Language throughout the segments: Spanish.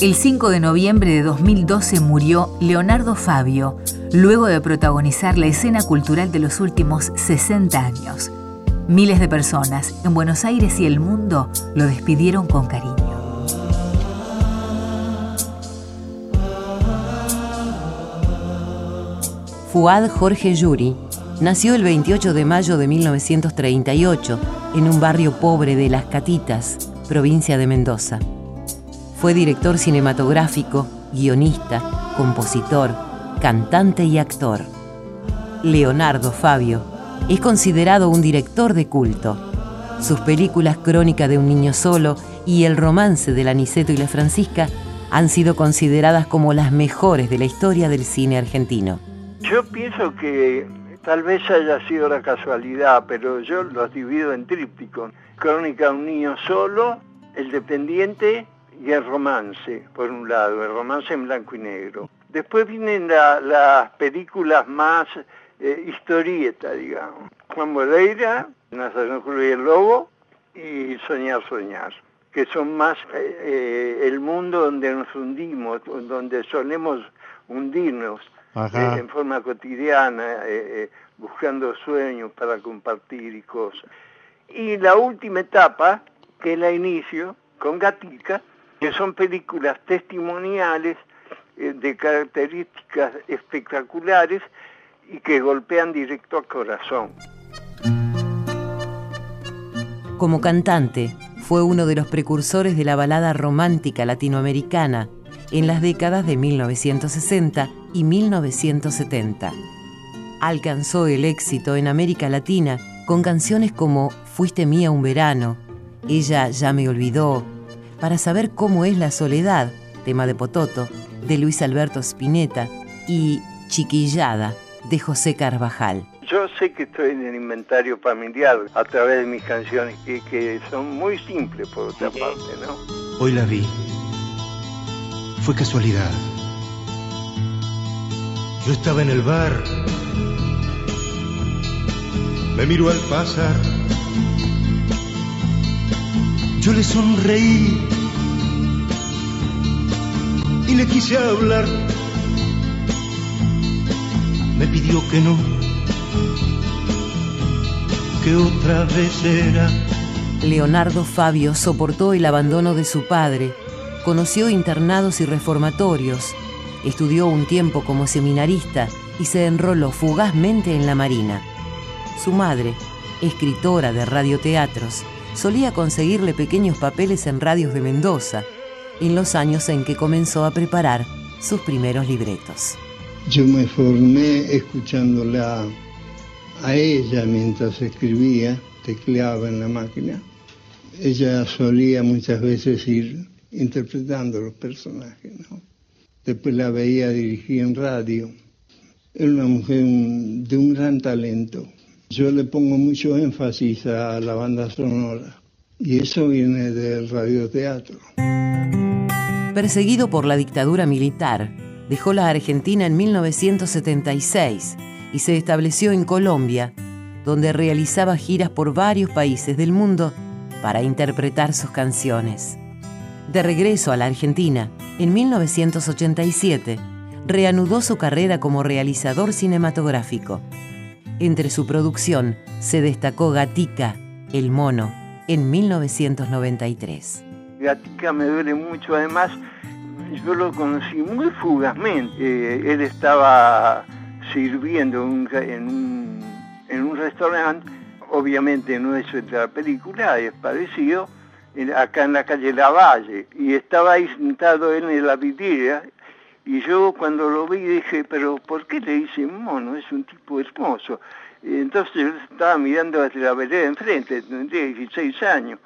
El 5 de noviembre de 2012 murió Leonardo Fabio, luego de protagonizar la escena cultural de los últimos 60 años. Miles de personas en Buenos Aires y el mundo lo despidieron con cariño. Fuad Jorge Yuri nació el 28 de mayo de 1938 en un barrio pobre de Las Catitas, provincia de Mendoza. Fue director cinematográfico, guionista, compositor, cantante y actor. Leonardo Fabio es considerado un director de culto. Sus películas Crónica de un niño solo y El romance de Aniceto y la Francisca han sido consideradas como las mejores de la historia del cine argentino. Yo pienso que tal vez haya sido la casualidad, pero yo los divido en tríptico. Crónica de un niño solo, El dependiente y el romance, por un lado, el romance en blanco y negro. Después vienen las películas más eh, historietas, digamos. Juan Moreira, Nazario Julio y el Lobo y Soñar, Soñar, que son más eh, eh, el mundo donde nos hundimos, donde solemos hundirnos en forma cotidiana, buscando sueños para compartir y cosas. Y la última etapa, que la inicio, con Gatica, que son películas testimoniales eh, de características espectaculares y que golpean directo al corazón. Como cantante, fue uno de los precursores de la balada romántica latinoamericana en las décadas de 1960 y 1970. Alcanzó el éxito en América Latina con canciones como Fuiste mía un verano, Ella ya me olvidó, para saber cómo es la soledad, tema de Pototo, de Luis Alberto Spinetta, y Chiquillada, de José Carvajal. Yo sé que estoy en el inventario familiar a través de mis canciones, que, son muy simples por otra parte, ¿no? Hoy la vi. Fue casualidad. Yo estaba en el bar. Me miró al pasar le sonreí y le quise hablar. Me pidió que no, que otra vez era. Leonardo Fabio soportó el abandono de su padre, conoció internados y reformatorios, estudió un tiempo como seminarista y se enroló fugazmente en la Marina. Su madre, escritora de radioteatros, solía conseguirle pequeños papeles en radios de Mendoza, en los años en que comenzó a preparar sus primeros libretos. Yo me formé escuchándola a ella mientras escribía, tecleaba en la máquina. Ella solía muchas veces ir interpretando los personajes. Después la veía dirigir en radio. Era una mujer de un gran talento. Yo le pongo mucho énfasis a la banda sonora y eso viene del radioteatro. Perseguido por la dictadura militar, dejó la Argentina en 1976 y se estableció en Colombia, donde realizaba giras por varios países del mundo para interpretar sus canciones. De regreso a la Argentina, en 1987, reanudó su carrera como realizador cinematográfico entre su producción se destacó Gatica, el mono, en 1993. Gatica me duele mucho, además yo lo conocí muy fugazmente. Eh, él estaba sirviendo en, un, restaurante, obviamente no es la película, es parecido, acá en la calle Lavalle, y estaba ahí sentado en la vidriera y yo cuando lo vi dije, pero ¿por qué le dicen mono? Es un tipo hermoso. Y entonces yo estaba mirando desde la vereda enfrente, tendría 16 años.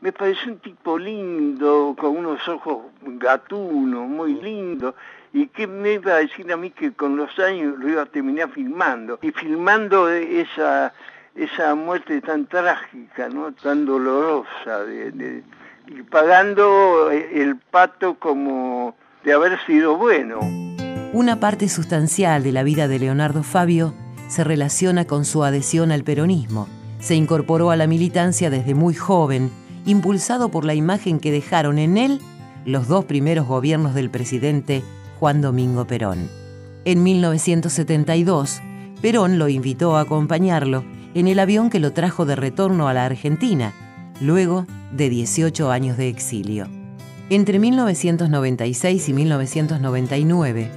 Me pareció un tipo lindo, con unos ojos gatunos, muy lindo. ¿Y qué me iba a decir a mí que con los años lo iba a terminar filmando? Y filmando esa, esa muerte tan trágica, ¿no? tan dolorosa, y pagando el pato como de haber sido bueno. Una parte sustancial de la vida de Leonardo Fabio se relaciona con su adhesión al peronismo. Se incorporó a la militancia desde muy joven, impulsado por la imagen que dejaron en él los dos primeros gobiernos del presidente Juan Domingo Perón. En 1972, Perón lo invitó a acompañarlo en el avión que lo trajo de retorno a la Argentina, luego de 18 años de exilio. Entre 1996 y 1999,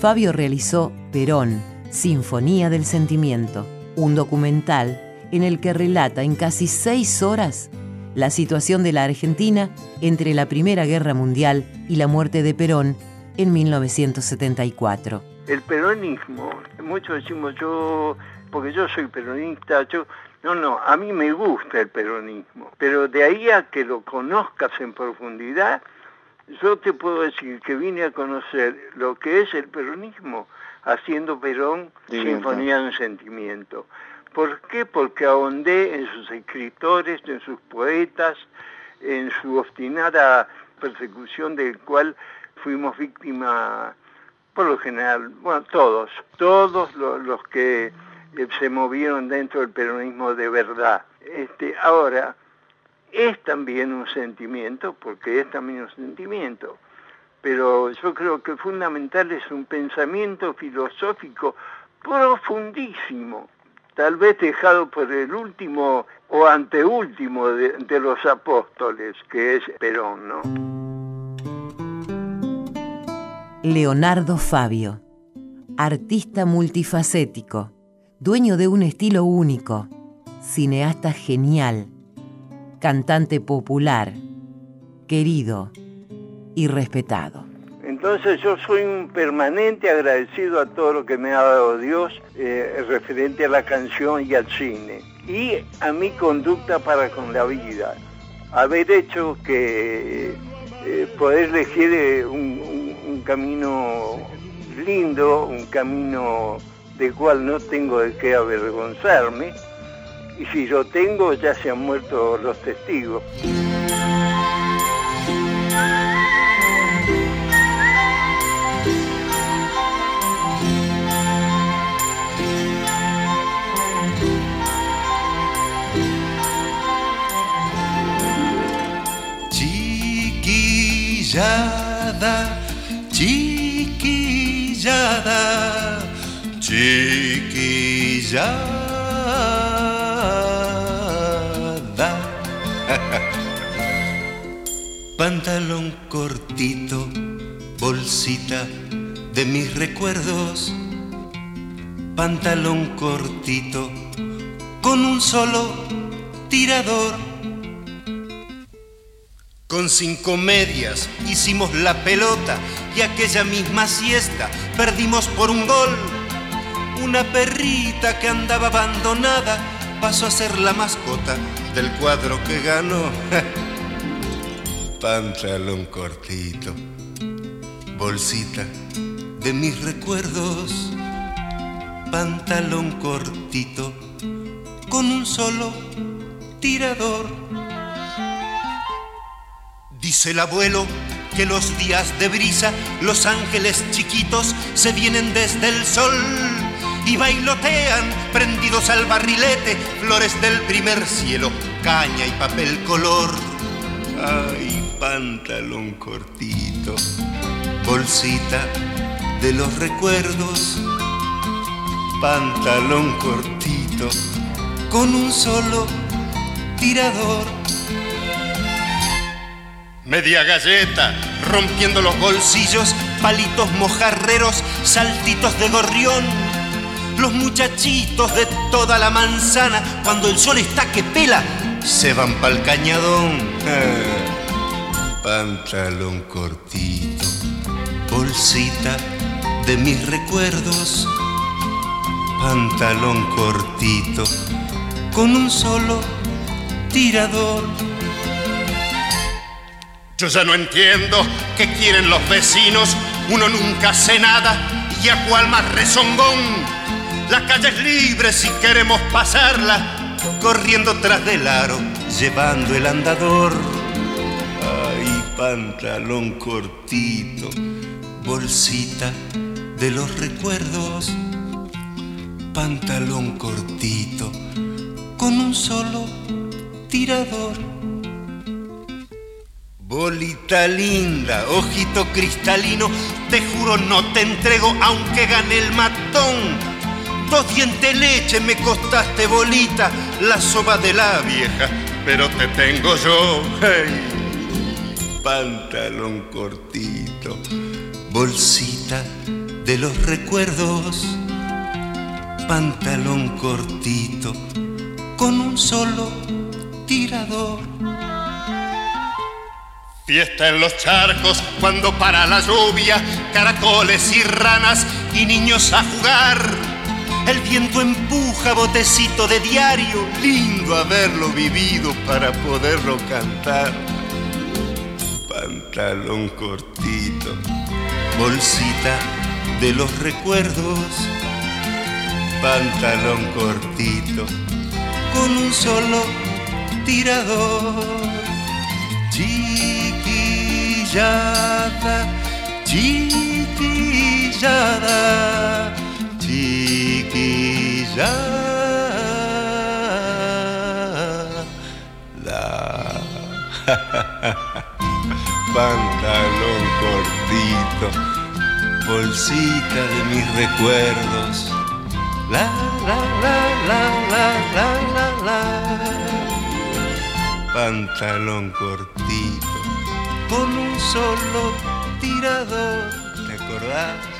Fabio realizó Perón, Sinfonía del Sentimiento, un documental en el que relata en casi seis horas la situación de la Argentina entre la Primera Guerra Mundial y la muerte de Perón en 1974. El peronismo, muchos decimos yo, porque yo soy peronista, yo, no, no, a mí me gusta el peronismo, pero de ahí a que lo conozcas en profundidad, yo te puedo decir que vine a conocer lo que es el peronismo haciendo Perón Sinfonía de un Sentimiento. ¿Por qué? Porque ahondé en sus escritores, en sus poetas, en su obstinada persecución del cual fuimos víctimas, por lo general, bueno, todos, todos los, que eh, se movieron dentro del peronismo de verdad. Este, ahora, es también un sentimiento, porque es también un sentimiento, pero yo creo que fundamental es un pensamiento filosófico profundísimo, tal vez dejado por el último o anteúltimo de, de los apóstoles, que es Perón, ¿no? Leonardo Fabio, artista multifacético, dueño de un estilo único, cineasta genial, cantante popular, querido y respetado. Entonces yo soy un permanente agradecido a todo lo que me ha dado Dios eh, referente a la canción y al cine y a mi conducta para con la vida. Haber hecho que eh, poder elegir eh, un, un, camino lindo, un camino del cual no tengo de qué avergonzarme y si lo tengo ya se han muerto los testigos. chiquillada, chiquillada, chiquillada. Pantalón cortito, bolsita de mis recuerdos. Pantalón cortito, con un solo tirador con cinco medias hicimos la pelota y aquella misma siesta perdimos por un gol. Una perrita que andaba abandonada pasó a ser la mascota del cuadro que ganó. Pantalón cortito, bolsita de mis recuerdos. Pantalón cortito con un solo tirador Dice el abuelo que los días de brisa, los ángeles chiquitos se vienen desde el sol y bailotean prendidos al barrilete, flores del primer cielo, caña y papel color. Ay, pantalón cortito, bolsita de los recuerdos, pantalón cortito con un solo tirador media galleta, rompiendo los bolsillos, palitos mojarreros, saltitos de gorrión. Los muchachitos de toda la manzana, cuando el sol está que pela, se van pa'l cañadón. pantalón cortito, bolsita de mis recuerdos. Pantalón cortito, con un solo tirador yo ya no entiendo qué quieren los vecinos, uno nunca hace nada y a cuál más rezongón. La calle es libre si queremos pasarla, corriendo tras del aro, llevando el andador. Ay, pantalón cortito, bolsita de los recuerdos, pantalón cortito, con un solo tirador Bolita linda, ojito cristalino, te juro no te entrego aunque gane el matón. Dos dientes leche me costaste bolita, la soba de la vieja, pero te tengo yo. Pantalón cortito, bolsita de los recuerdos. Pantalón cortito, con un solo tirador. Fiesta en los charcos cuando para la lluvia, caracoles y ranas y niños a jugar. El viento empuja botecito de diario, lindo haberlo vivido para poderlo cantar. Pantalón cortito, bolsita de los recuerdos. Pantalón cortito, con un solo tirador chiquillada, chiquillada, chiquillada. Pantalón cortito, bolsita de mis recuerdos. La la la la la la la la. Pantalón cortito con un solo tirador. ¿Te acordás?